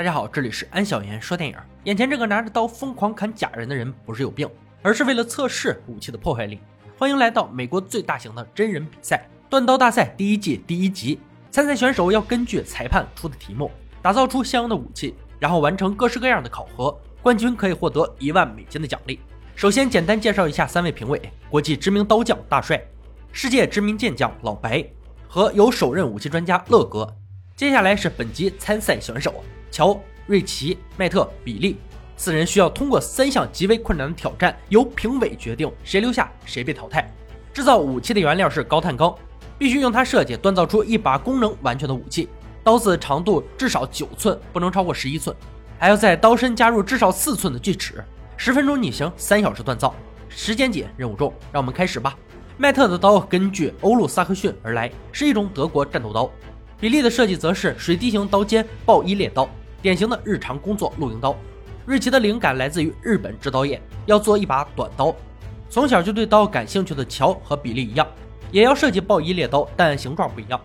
大家好，这里是安小言说电影。眼前这个拿着刀疯狂砍假人的人不是有病，而是为了测试武器的破坏力。欢迎来到美国最大型的真人比赛——断刀大赛第一季第一集。参赛选手要根据裁判出的题目，打造出相应的武器，然后完成各式各样的考核。冠军可以获得一万美金的奖励。首先，简单介绍一下三位评委：国际知名刀匠大帅，世界知名剑将老白，和有首任武器专家乐哥。接下来是本集参赛选手。乔、瑞奇、麦特、比利四人需要通过三项极为困难的挑战，由评委决定谁留下谁被淘汰。制造武器的原料是高碳钢，必须用它设计锻造出一把功能完全的武器。刀子长度至少九寸，不能超过十一寸，还要在刀身加入至少四寸的锯齿。十分钟拟型，三小时锻造，时间紧，任务重，让我们开始吧。麦特的刀根据欧陆萨克逊而来，是一种德国战斗刀。比利的设计则是水滴型刀尖暴衣猎刀，典型的日常工作露营刀。瑞奇的灵感来自于日本制刀业，要做一把短刀。从小就对刀感兴趣的乔和比利一样，也要设计暴衣猎刀，但形状不一样。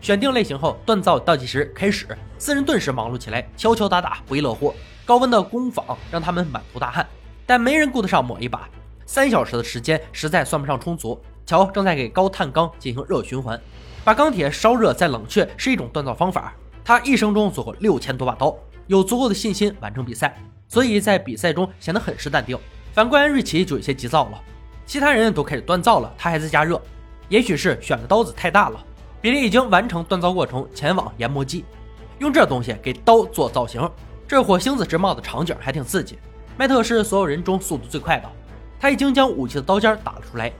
选定类型后，锻造倒计时开始，四人顿时忙碌起来，敲敲打打不亦乐乎。高温的工坊让他们满头大汗，但没人顾得上抹一把。三小时的时间实在算不上充足。乔正在给高碳钢进行热循环。把钢铁烧热再冷却是一种锻造方法。他一生中做过六千多把刀，有足够的信心完成比赛，所以在比赛中显得很是淡定。反观瑞奇就有些急躁了。其他人都开始锻造了，他还在加热。也许是选的刀子太大了。比利已经完成锻造过程，前往研磨机，用这东西给刀做造型。这火星子直冒的场景还挺刺激。麦特是所有人中速度最快的，他已经将武器的刀尖打了出来。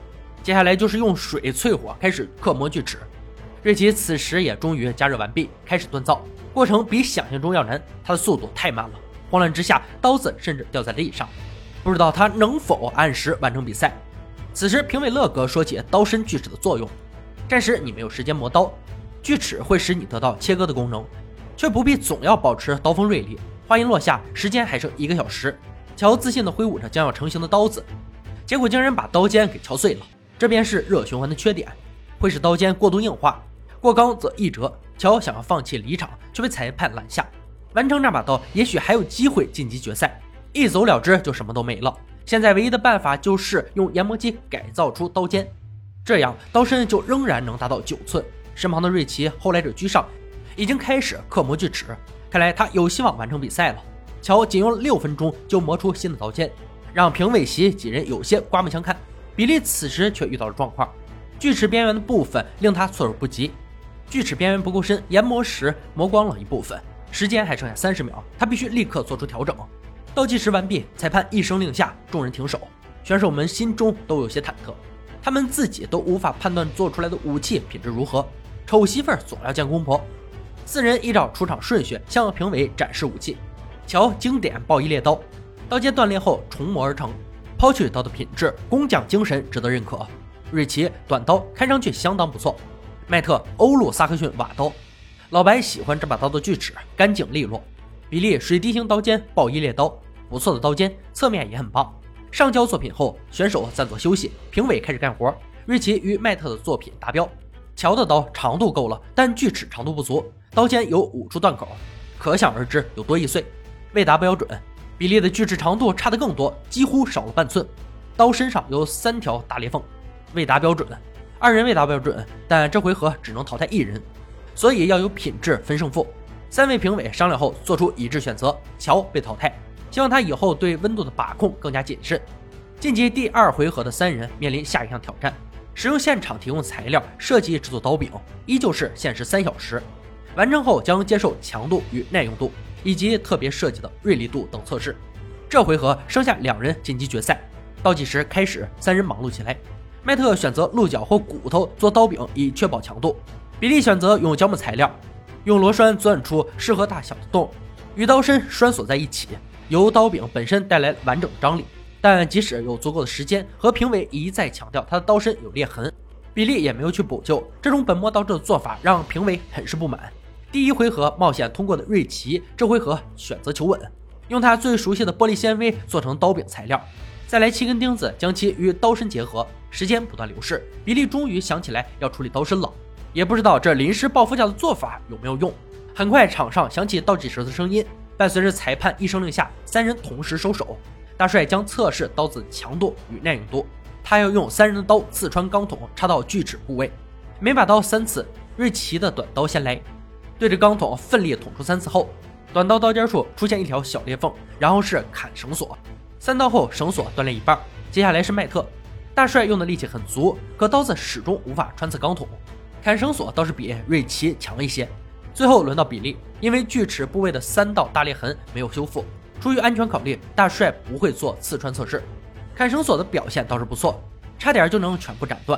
接下来就是用水淬火，开始刻磨锯齿。瑞奇此时也终于加热完毕，开始锻造。过程比想象中要难，他的速度太慢了。慌乱之下，刀子甚至掉在了地上，不知道他能否按时完成比赛。此时，评委乐哥说起刀身锯齿的作用：暂时你没有时间磨刀，锯齿会使你得到切割的功能，却不必总要保持刀锋锐利。话音落下，时间还剩一个小时。乔自信地挥舞着将要成型的刀子，结果竟然把刀尖给敲碎了。这便是热循环的缺点，会使刀尖过度硬化。过刚则易折。乔想要放弃离场，却被裁判拦下。完成这把刀，也许还有机会晋级决赛。一走了之，就什么都没了。现在唯一的办法就是用研磨机改造出刀尖，这样刀身就仍然能达到九寸。身旁的瑞奇后来者居上，已经开始刻磨锯齿。看来他有希望完成比赛了。乔仅用了六分钟就磨出新的刀尖，让评委席几人有些刮目相看。比利此时却遇到了状况，锯齿边缘的部分令他措手不及。锯齿边缘不够深，研磨时磨光了一部分，时间还剩下三十秒，他必须立刻做出调整。倒计时完毕，裁判一声令下，众人停手。选手们心中都有些忐忑，他们自己都无法判断做出来的武器品质如何。丑媳妇总要见公婆。四人依照出场顺序向评委展示武器。瞧，经典暴衣猎刀，刀尖断裂后重磨而成，抛去刀的品质，工匠精神值得认可。瑞奇短刀看上去相当不错。麦特欧陆萨克逊瓦刀，老白喜欢这把刀的锯齿干净利落。比利水滴型刀尖暴衣猎刀，不错的刀尖，侧面也很棒。上交作品后，选手暂作休息，评委开始干活。瑞奇与麦特的作品达标。乔的刀长度够了，但锯齿长度不足，刀尖有五处断口，可想而知有多易碎，未达标准。比利的锯齿长度差的更多，几乎少了半寸，刀身上有三条大裂缝，未达标准。二人未达标准，但这回合只能淘汰一人，所以要有品质分胜负。三位评委商量后做出一致选择，乔被淘汰。希望他以后对温度的把控更加谨慎。晋级第二回合的三人面临下一项挑战：使用现场提供材料设计制作刀柄，依旧是限时三小时。完成后将接受强度与耐用度以及特别设计的锐利度等测试。这回合剩下两人晋级决赛，倒计时开始，三人忙碌起来。麦特选择鹿角或骨头做刀柄，以确保强度。比利选择用胶木材料，用螺栓钻出适合大小的洞，与刀身拴锁在一起，由刀柄本身带来完整的张力。但即使有足够的时间，和评委一再强调他的刀身有裂痕，比利也没有去补救。这种本末倒置的做法让评委很是不满。第一回合冒险通过的瑞奇，这回合选择求稳，用他最熟悉的玻璃纤维做成刀柄材料。再来七根钉子，将其与刀身结合。时间不断流逝，比利终于想起来要处理刀身了。也不知道这临时抱佛脚的做法有没有用。很快，场上响起倒计时的声音，伴随着裁判一声令下，三人同时收手。大帅将测试刀子强度与耐用度，他要用三人的刀刺穿钢筒，插到锯齿部位。每把刀三次，瑞奇的短刀先来，对着钢桶奋力捅出三次后，短刀刀尖处出现一条小裂缝，然后是砍绳索。三刀后，绳索断裂一半。接下来是麦特，大帅用的力气很足，可刀子始终无法穿刺钢桶。砍绳索倒是比瑞奇强一些。最后轮到比利，因为锯齿部位的三道大裂痕没有修复。出于安全考虑，大帅不会做刺穿测试。砍绳索的表现倒是不错，差点就能全部斩断。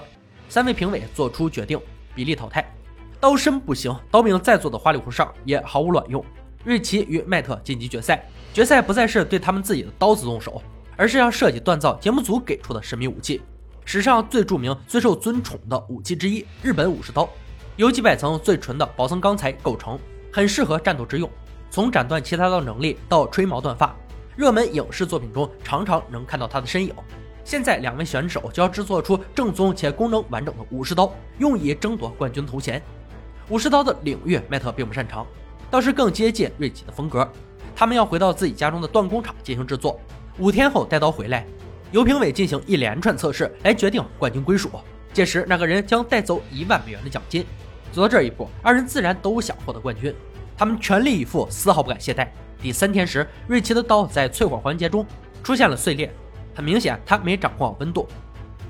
三位评委做出决定，比利淘汰。刀身不行，刀柄再做的花里胡哨也毫无卵用。瑞奇与迈特晋级决赛。决赛不再是对他们自己的刀子动手，而是要设计锻造节目组给出的神秘武器，史上最著名、最受尊崇的武器之一——日本武士刀，由几百层最纯的薄层钢材构成，很适合战斗之用。从斩断其他刀能力到吹毛断发，热门影视作品中常常能看到他的身影。现在两位选手就要制作出正宗且功能完整的武士刀，用以争夺冠军头衔。武士刀的领域，迈特并不擅长，倒是更接近瑞奇的风格。他们要回到自己家中的锻工厂进行制作，五天后带刀回来，由评委进行一连串测试来决定冠军归属。届时那个人将带走一万美元的奖金。走到这一步，二人自然都想获得冠军。他们全力以赴，丝毫不敢懈怠。第三天时，瑞奇的刀在淬火环节中出现了碎裂，很明显他没掌控好温度，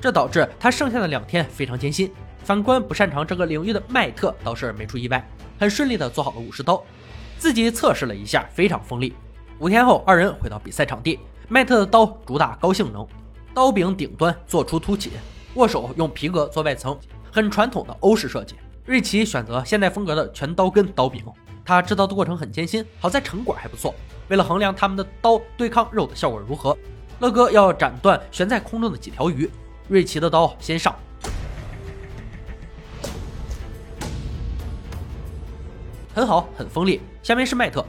这导致他剩下的两天非常艰辛。反观不擅长这个领域的迈特，倒是没出意外，很顺利地做好了武士刀。自己测试了一下，非常锋利。五天后，二人回到比赛场地，迈特的刀主打高性能，刀柄顶端做出凸起，握手用皮革做外层，很传统的欧式设计。瑞奇选择现代风格的全刀根刀柄。他制造的过程很艰辛，好在成果还不错。为了衡量他们的刀对抗肉的效果如何，乐哥要斩断悬在空中的几条鱼。瑞奇的刀先上，很好，很锋利。下面是迈特，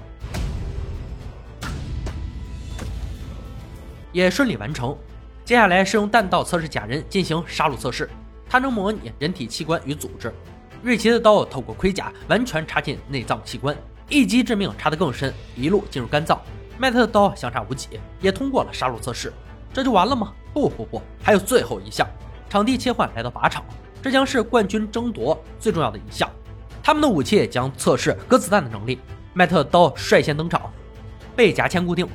也顺利完成。接下来是用弹道测试假人进行杀戮测试，它能模拟人体器官与组织。瑞奇的刀透过盔甲完全插进内脏器官，一击致命，插得更深，一路进入肝脏。迈特的刀相差无几，也通过了杀戮测试。这就完了吗？不不不，还有最后一项。场地切换来到靶场，这将是冠军争夺最重要的一项。他们的武器将测试割子弹的能力。迈特刀率先登场，被夹钳固定，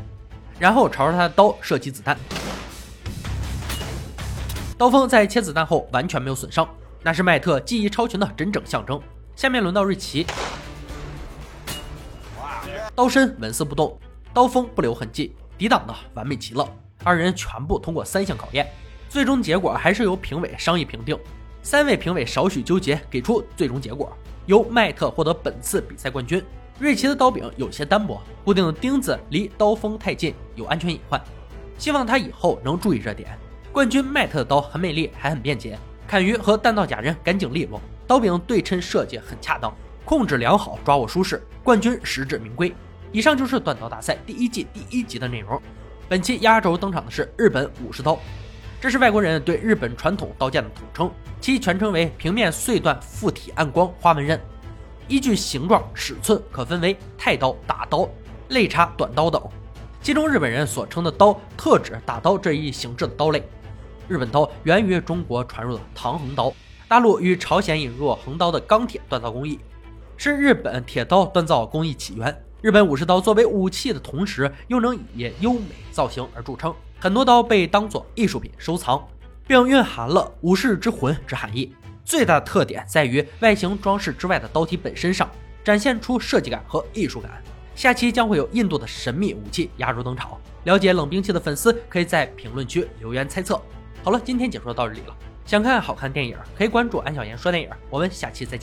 然后朝着他的刀射击子弹。刀锋在切子弹后完全没有损伤。那是迈特技艺超群的真正象征。下面轮到瑞奇，刀身纹丝不动，刀锋不留痕迹，抵挡的完美极了。二人全部通过三项考验，最终结果还是由评委商议评定。三位评委少许纠结，给出最终结果，由迈特获得本次比赛冠军。瑞奇的刀柄有些单薄，固定的钉子离刀锋太近，有安全隐患，希望他以后能注意这点。冠军迈特的刀很美丽，还很便捷。砍鱼和弹道假人干净利落，刀柄对称设计很恰当，控制良好，抓握舒适，冠军实至名归。以上就是断刀大赛第一季第一集的内容。本期压轴登场的是日本武士刀，这是外国人对日本传统刀剑的统称，其全称为平面碎断附体暗光花纹刃。依据形状尺寸可分为太刀、打刀、肋插、短刀等，其中日本人所称的刀特指打刀这一形制的刀类。日本刀源于中国传入的唐横刀，大陆与朝鲜引入横刀的钢铁锻造工艺，是日本铁刀锻造工艺起源。日本武士刀作为武器的同时，又能以优美造型而著称，很多刀被当作艺术品收藏，并蕴含了武士之魂之含义。最大的特点在于外形装饰之外的刀体本身上，展现出设计感和艺术感。下期将会有印度的神秘武器压轴登场，了解冷兵器的粉丝可以在评论区留言猜测。好了，今天解说到这里了。想看好看电影，可以关注安小言说电影。我们下期再见。